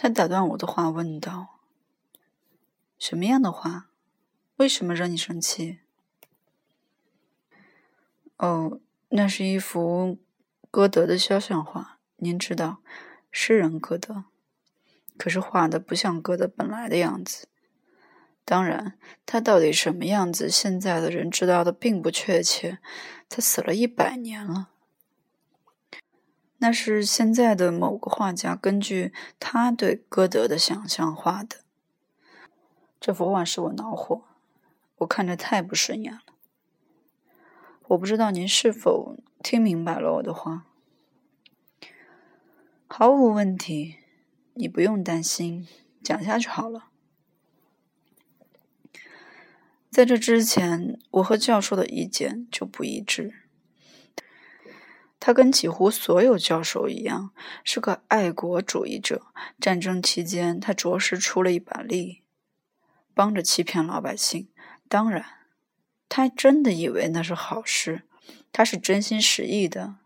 他打断我的话，问道：“什么样的话？为什么惹你生气？”哦，那是一幅歌德的肖像画，您知道，诗人歌德。可是画的不像歌德本来的样子。当然，他到底什么样子，现在的人知道的并不确切。他死了一百年了。那是现在的某个画家根据他对歌德的想象画的。这幅画使我恼火，我看着太不顺眼了。我不知道您是否听明白了我的话。毫无问题，你不用担心，讲下去好了。在这之前，我和教授的意见就不一致。他跟几乎所有教授一样，是个爱国主义者。战争期间，他着实出了一把力，帮着欺骗老百姓。当然，他真的以为那是好事，他是真心实意的。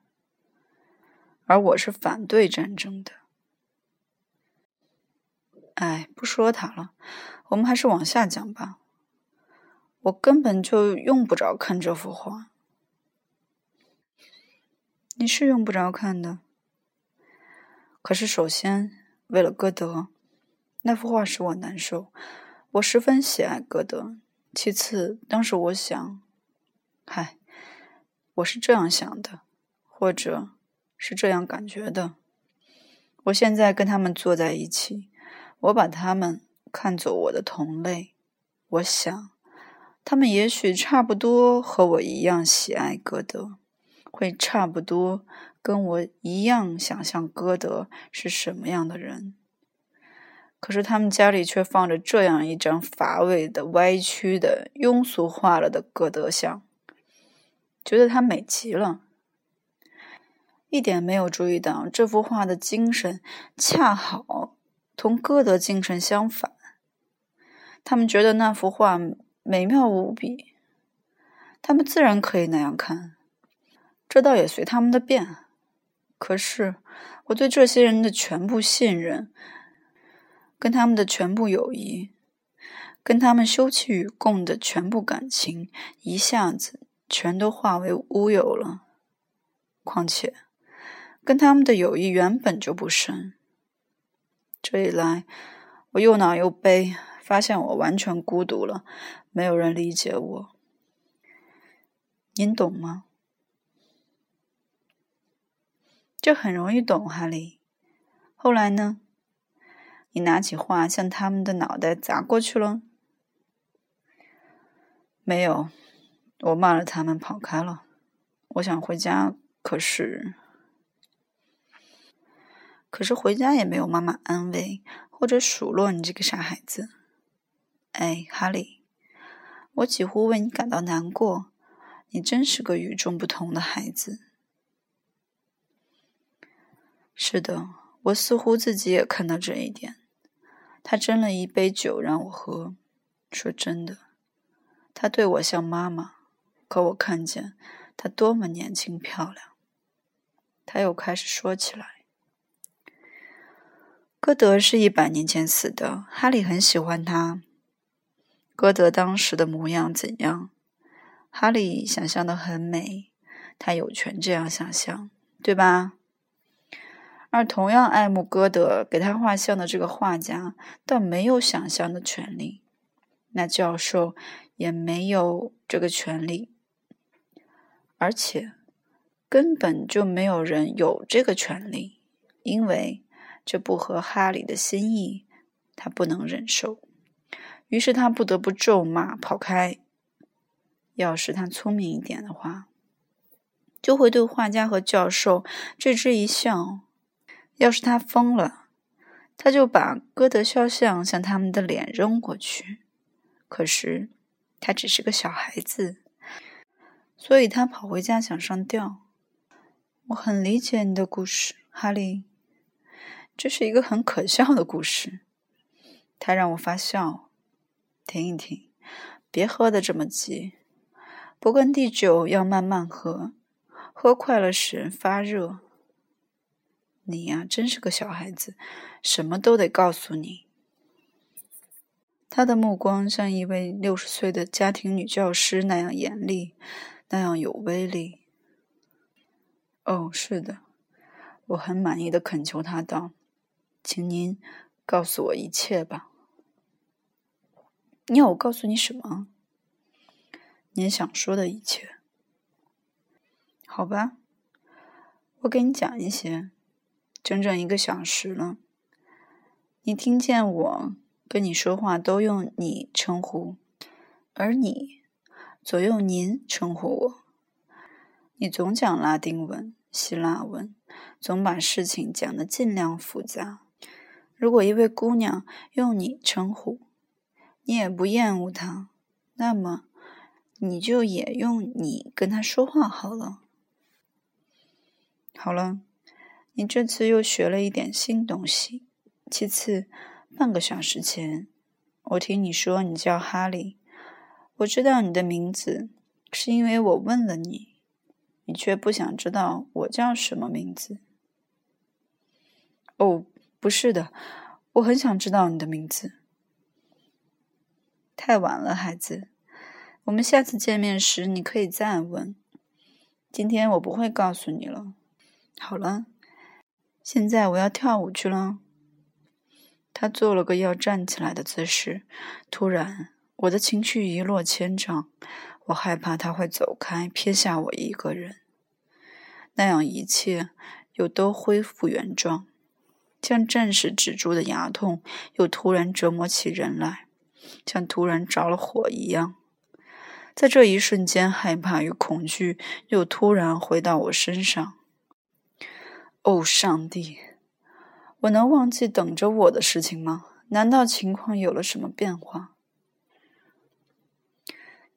而我是反对战争的。哎，不说他了，我们还是往下讲吧。我根本就用不着看这幅画。你是用不着看的。可是，首先，为了歌德，那幅画使我难受。我十分喜爱歌德。其次，当时我想，嗨，我是这样想的，或者是这样感觉的。我现在跟他们坐在一起，我把他们看作我的同类。我想，他们也许差不多和我一样喜爱歌德。会差不多跟我一样想象歌德是什么样的人，可是他们家里却放着这样一张乏味的、歪曲的、庸俗化了的歌德像，觉得他美极了，一点没有注意到这幅画的精神恰好同歌德精神相反。他们觉得那幅画美妙无比，他们自然可以那样看。这倒也随他们的便，可是我对这些人的全部信任，跟他们的全部友谊，跟他们休戚与共的全部感情，一下子全都化为乌有了。况且，跟他们的友谊原本就不深。这一来，我又恼又悲，发现我完全孤独了，没有人理解我。您懂吗？这很容易懂，哈利。后来呢？你拿起画向他们的脑袋砸过去了？没有，我骂了他们，跑开了。我想回家，可是，可是回家也没有妈妈安慰或者数落你这个傻孩子。哎，哈利，我几乎为你感到难过。你真是个与众不同的孩子。是的，我似乎自己也看到这一点。他斟了一杯酒让我喝，说真的，他对我像妈妈。可我看见他多么年轻漂亮。他又开始说起来。歌德是一百年前死的，哈利很喜欢他。歌德当时的模样怎样？哈利想象的很美，他有权这样想象，对吧？而同样爱慕歌德、给他画像的这个画家，倒没有想象的权利。那教授也没有这个权利，而且根本就没有人有这个权利，因为这不合哈里的心意，他不能忍受。于是他不得不咒骂、跑开。要是他聪明一点的话，就会对画家和教授置之一笑。要是他疯了，他就把歌德肖像向他们的脸扔过去。可是他只是个小孩子，所以他跑回家想上吊。我很理解你的故事，哈利。这是一个很可笑的故事，它让我发笑。停一停，别喝的这么急。勃艮第酒要慢慢喝，喝快了使人发热。你呀，真是个小孩子，什么都得告诉你。他的目光像一位六十岁的家庭女教师那样严厉，那样有威力。哦，是的，我很满意的恳求他道：“请您告诉我一切吧。”你要我告诉你什么？您想说的一切。好吧，我给你讲一些。整整一个小时了，你听见我。跟你说话都用你称呼，而你总用您称呼我。你总讲拉丁文、希腊文，总把事情讲得尽量复杂。如果一位姑娘用你称呼，你也不厌恶她，那么你就也用你跟她说话好了。好了，你这次又学了一点新东西。其次。半个小时前，我听你说你叫哈利。我知道你的名字，是因为我问了你，你却不想知道我叫什么名字。哦，不是的，我很想知道你的名字。太晚了，孩子，我们下次见面时你可以再问。今天我不会告诉你了。好了，现在我要跳舞去了。他做了个要站起来的姿势，突然，我的情绪一落千丈。我害怕他会走开，撇下我一个人。那样一切又都恢复原状，像暂时止住的牙痛，又突然折磨起人来，像突然着了火一样。在这一瞬间，害怕与恐惧又突然回到我身上。哦，上帝！我能忘记等着我的事情吗？难道情况有了什么变化？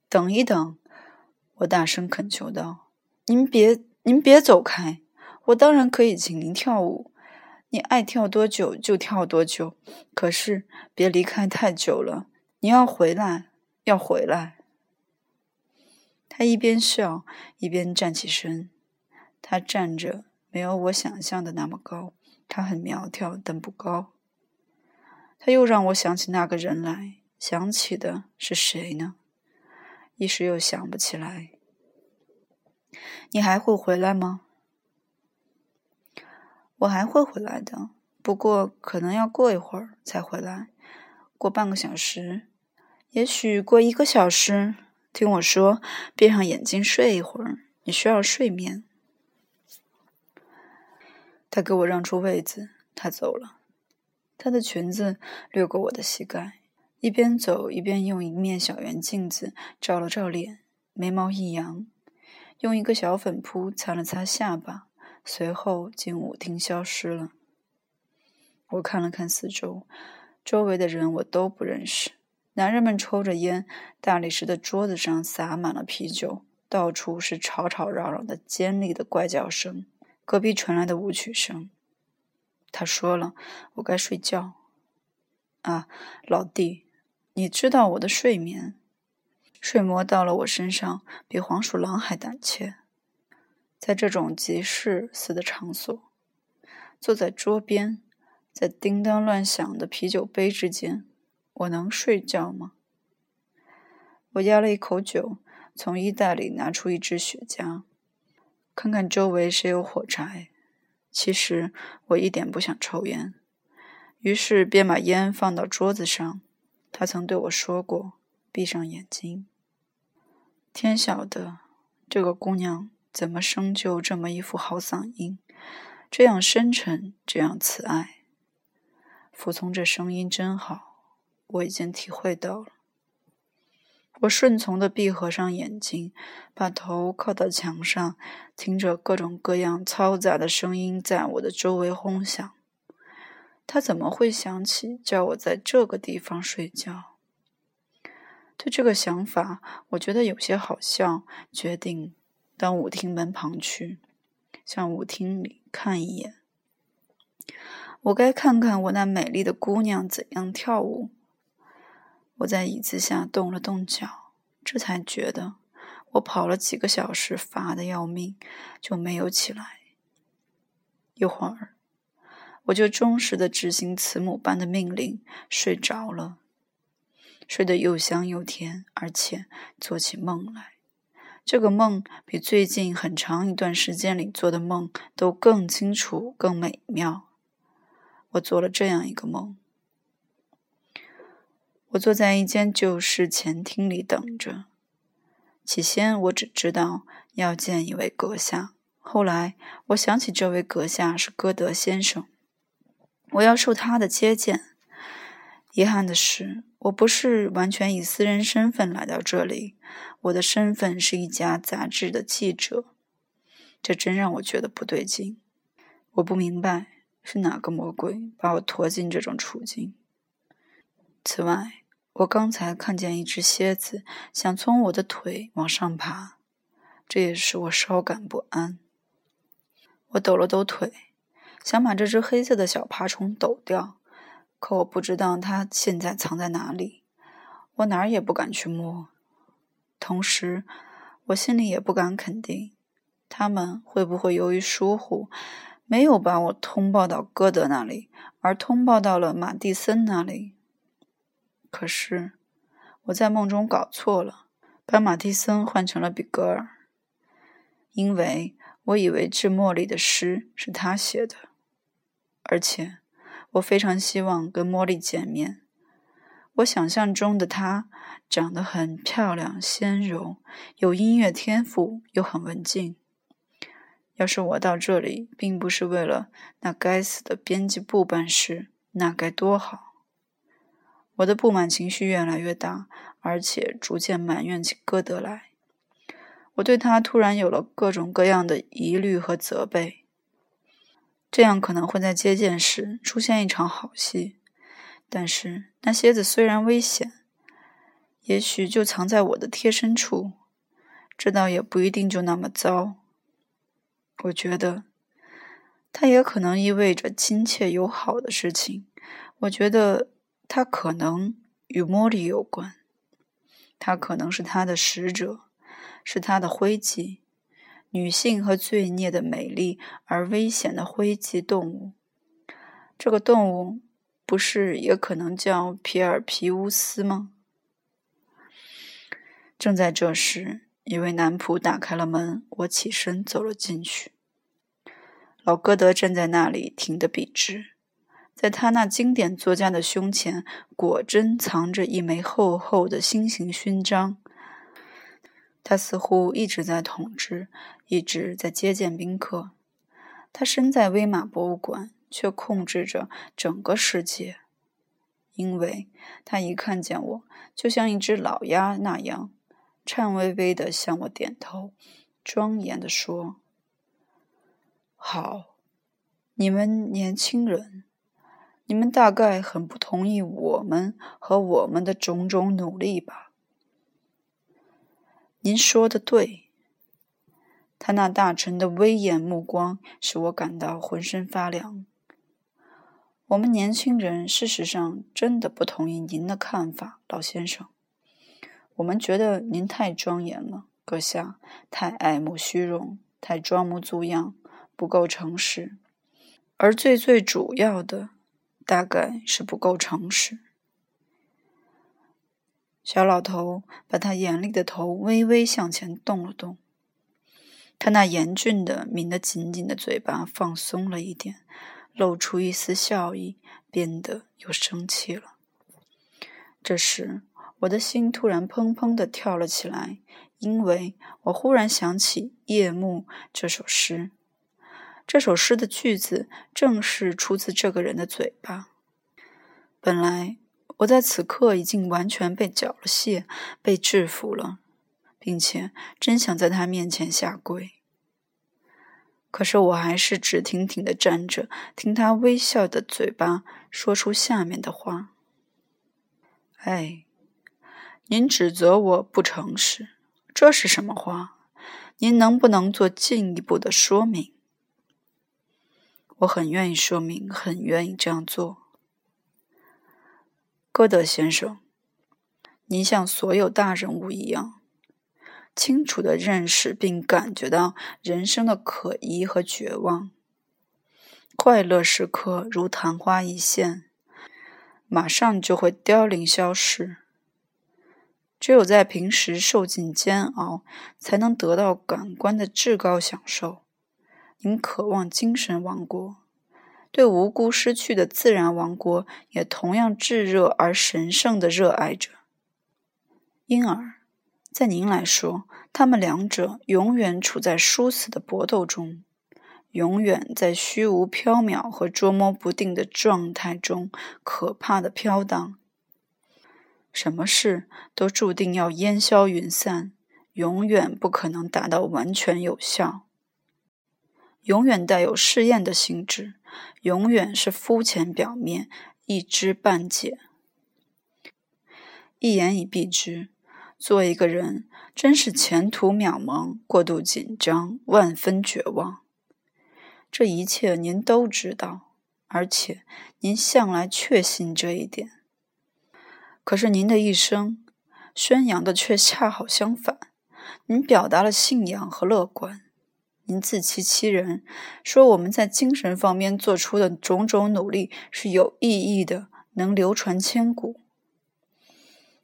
等一等，我大声恳求道：“您别，您别走开！我当然可以请您跳舞，你爱跳多久就跳多久，可是别离开太久了。你要回来，要回来。”他一边笑一边站起身，他站着没有我想象的那么高。他很苗条，但不高。他又让我想起那个人来，想起的是谁呢？一时又想不起来。你还会回来吗？我还会回来的，不过可能要过一会儿才回来，过半个小时，也许过一个小时。听我说，闭上眼睛睡一会儿，你需要睡眠。他给我让出位子，他走了。他的裙子掠过我的膝盖，一边走一边用一面小圆镜子照了照脸，眉毛一扬，用一个小粉扑擦了擦下巴，随后进舞厅消失了。我看了看四周，周围的人我都不认识。男人们抽着烟，大理石的桌子上洒满了啤酒，到处是吵吵嚷嚷的尖利的怪叫声。隔壁传来的舞曲声。他说了：“我该睡觉。”啊，老弟，你知道我的睡眠，睡魔到了我身上比黄鼠狼还胆怯。在这种集市似的场所，坐在桌边，在叮当乱响的啤酒杯之间，我能睡觉吗？我压了一口酒，从衣袋里拿出一支雪茄。看看周围谁有火柴。其实我一点不想抽烟，于是便把烟放到桌子上。他曾对我说过：“闭上眼睛。”天晓得，这个姑娘怎么生就这么一副好嗓音，这样深沉，这样慈爱。服从这声音真好，我已经体会到了。我顺从的闭合上眼睛，把头靠到墙上，听着各种各样嘈杂的声音在我的周围轰响。他怎么会想起叫我在这个地方睡觉？对这个想法，我觉得有些好笑。决定到舞厅门旁去，向舞厅里看一眼。我该看看我那美丽的姑娘怎样跳舞。我在椅子下动了动脚，这才觉得我跑了几个小时，乏得要命，就没有起来。一会儿，我就忠实的执行慈母般的命令，睡着了，睡得又香又甜，而且做起梦来，这个梦比最近很长一段时间里做的梦都更清楚、更美妙。我做了这样一个梦：我坐在一间旧式前厅里等着。起先我只知道要见一位阁下，后来我想起这位阁下是歌德先生。我要受他的接见。遗憾的是，我不是完全以私人身份来到这里，我的身份是一家杂志的记者。这真让我觉得不对劲。我不明白是哪个魔鬼把我拖进这种处境。此外，我刚才看见一只蝎子想从我的腿往上爬，这也使我稍感不安。我抖了抖腿。想把这只黑色的小爬虫抖掉，可我不知道它现在藏在哪里，我哪儿也不敢去摸。同时，我心里也不敢肯定，他们会不会由于疏忽，没有把我通报到歌德那里，而通报到了马蒂森那里。可是，我在梦中搞错了，把马蒂森换成了比格尔，因为我以为致茉莉的诗是他写的。而且，我非常希望跟茉莉见面。我想象中的她长得很漂亮、纤柔，有音乐天赋，又很文静。要是我到这里并不是为了那该死的编辑部办事，那该多好！我的不满情绪越来越大，而且逐渐埋怨起歌德来。我对他突然有了各种各样的疑虑和责备。这样可能会在接见时出现一场好戏，但是那蝎子虽然危险，也许就藏在我的贴身处，这倒也不一定就那么糟。我觉得，它也可能意味着亲切友好的事情。我觉得它可能与茉莉有关，它可能是他的使者，是他的徽记。女性和罪孽的美丽而危险的灰级动物，这个动物不是也可能叫皮尔皮乌斯吗？正在这时，一位男仆打开了门，我起身走了进去。老歌德站在那里，挺得笔直，在他那经典作家的胸前，果真藏着一枚厚厚的星形勋章。他似乎一直在统治，一直在接见宾客。他身在威玛博物馆，却控制着整个世界，因为他一看见我，就像一只老鸭那样，颤巍巍地向我点头，庄严地说：“好，你们年轻人，你们大概很不同意我们和我们的种种努力吧？”您说的对，他那大臣的威严目光使我感到浑身发凉。我们年轻人事实上真的不同意您的看法，老先生。我们觉得您太庄严了，阁下太爱慕虚荣，太装模作样，不够诚实。而最最主要的，大概是不够诚实。小老头把他严厉的头微微向前动了动，他那严峻的、抿得紧紧的嘴巴放松了一点，露出一丝笑意，变得又生气了。这时，我的心突然砰砰地跳了起来，因为我忽然想起《夜幕》这首诗。这首诗的句子正是出自这个人的嘴巴。本来。我在此刻已经完全被缴了械，被制服了，并且真想在他面前下跪。可是我还是直挺挺的站着，听他微笑的嘴巴说出下面的话：“哎，您指责我不诚实，这是什么话？您能不能做进一步的说明？”我很愿意说明，很愿意这样做。歌德先生，您像所有大人物一样，清楚地认识并感觉到人生的可疑和绝望。快乐时刻如昙花一现，马上就会凋零消逝。只有在平时受尽煎熬，才能得到感官的至高享受。您渴望精神王国，对无辜失去的自然王国也同样炙热而神圣的热爱着。因而，在您来说，他们两者永远处在殊死的搏斗中。永远在虚无缥缈和捉摸不定的状态中，可怕的飘荡。什么事都注定要烟消云散，永远不可能达到完全有效。永远带有试验的性质，永远是肤浅表面，一知半解。一言以蔽之，做一个人真是前途渺茫，过度紧张，万分绝望。这一切您都知道，而且您向来确信这一点。可是您的一生宣扬的却恰好相反。您表达了信仰和乐观，您自欺欺人，说我们在精神方面做出的种种努力是有意义的，能流传千古。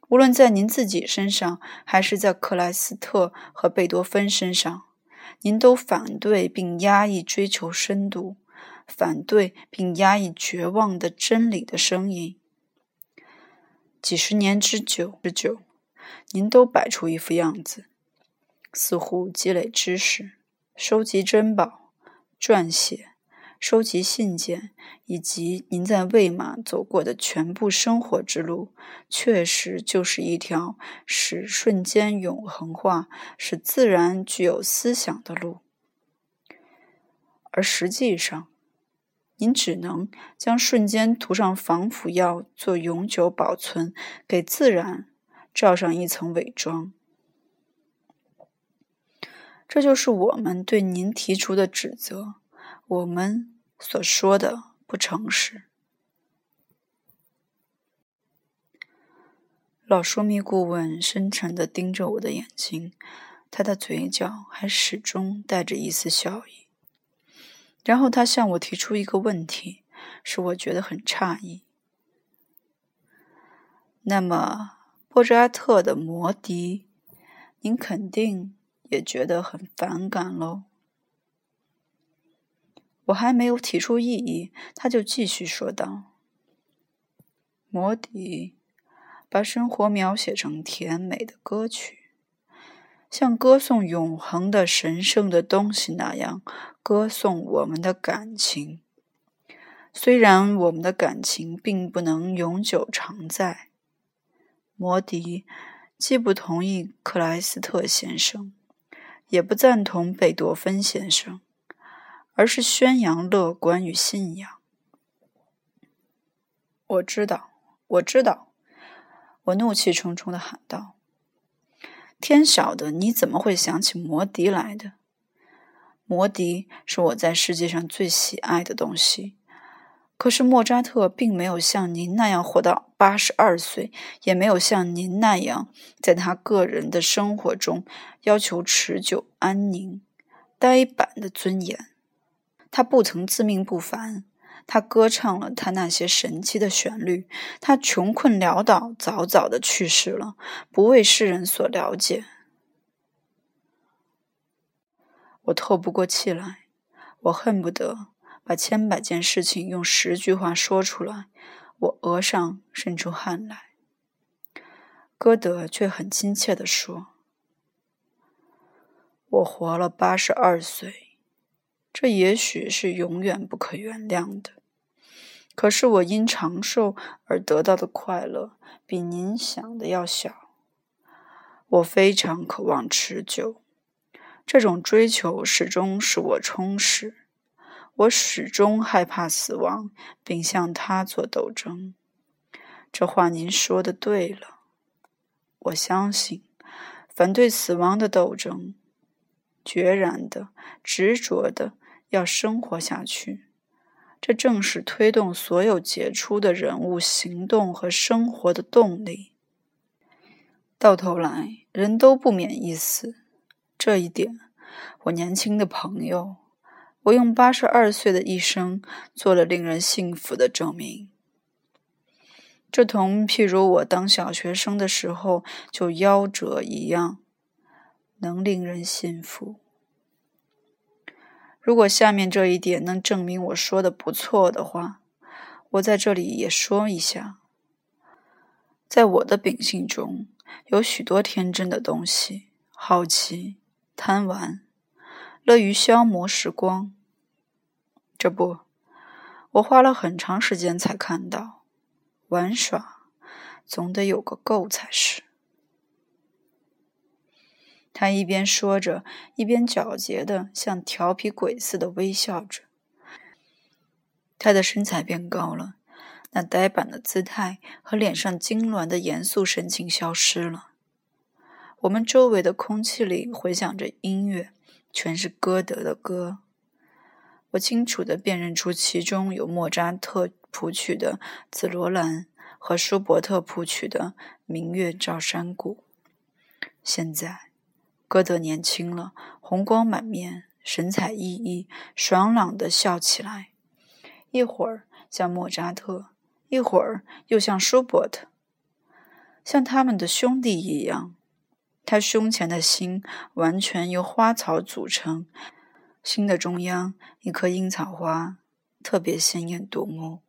无论在您自己身上，还是在克莱斯特和贝多芬身上。您都反对并压抑追求深度，反对并压抑绝望的真理的声音。几十年之久之久，您都摆出一副样子，似乎积累知识、收集珍宝、撰写。收集信件，以及您在魏玛走过的全部生活之路，确实就是一条使瞬间永恒化、使自然具有思想的路。而实际上，您只能将瞬间涂上防腐药，做永久保存，给自然罩上一层伪装。这就是我们对您提出的指责。我们。所说的不诚实。老说密顾问深沉地盯着我的眼睛，他的嘴角还始终带着一丝笑意。然后他向我提出一个问题，使我觉得很诧异。那么，波扎特的《魔笛》，您肯定也觉得很反感喽？我还没有提出异议，他就继续说道：“摩迪把生活描写成甜美的歌曲，像歌颂永恒的神圣的东西那样歌颂我们的感情。虽然我们的感情并不能永久常在。摩迪既不同意克莱斯特先生，也不赞同贝多芬先生。”而是宣扬乐观与信仰。我知道，我知道，我怒气冲冲的喊道：“天晓得你怎么会想起摩笛来的？摩笛是我在世界上最喜爱的东西。可是莫扎特并没有像您那样活到八十二岁，也没有像您那样在他个人的生活中要求持久安宁、呆板的尊严。”他不曾自命不凡，他歌唱了他那些神奇的旋律。他穷困潦倒，早早的去世了，不为世人所了解。我透不过气来，我恨不得把千百件事情用十句话说出来。我额上渗出汗来。歌德却很亲切地说：“我活了八十二岁。”这也许是永远不可原谅的。可是我因长寿而得到的快乐，比您想的要小。我非常渴望持久，这种追求始终使我充实。我始终害怕死亡，并向他做斗争。这话您说的对了。我相信，反对死亡的斗争，决然的、执着的。要生活下去，这正是推动所有杰出的人物行动和生活的动力。到头来，人都不免一死，这一点，我年轻的朋友我用八十二岁的一生做了令人信服的证明。这同譬如我当小学生的时候就夭折一样，能令人信服。如果下面这一点能证明我说的不错的话，我在这里也说一下。在我的秉性中有许多天真的东西，好奇、贪玩，乐于消磨时光。这不，我花了很长时间才看到，玩耍总得有个够才是。他一边说着，一边皎洁的像调皮鬼似的微笑着。他的身材变高了，那呆板的姿态和脸上痉挛的严肃神情消失了。我们周围的空气里回响着音乐，全是歌德的歌。我清楚地辨认出其中有莫扎特谱曲的《紫罗兰》和舒伯特谱曲的《明月照山谷》。现在。歌德年轻了，红光满面，神采奕奕，爽朗地笑起来。一会儿像莫扎特，一会儿又像舒伯特，像他们的兄弟一样。他胸前的心完全由花草组成，心的中央一颗樱草花，特别鲜艳夺目。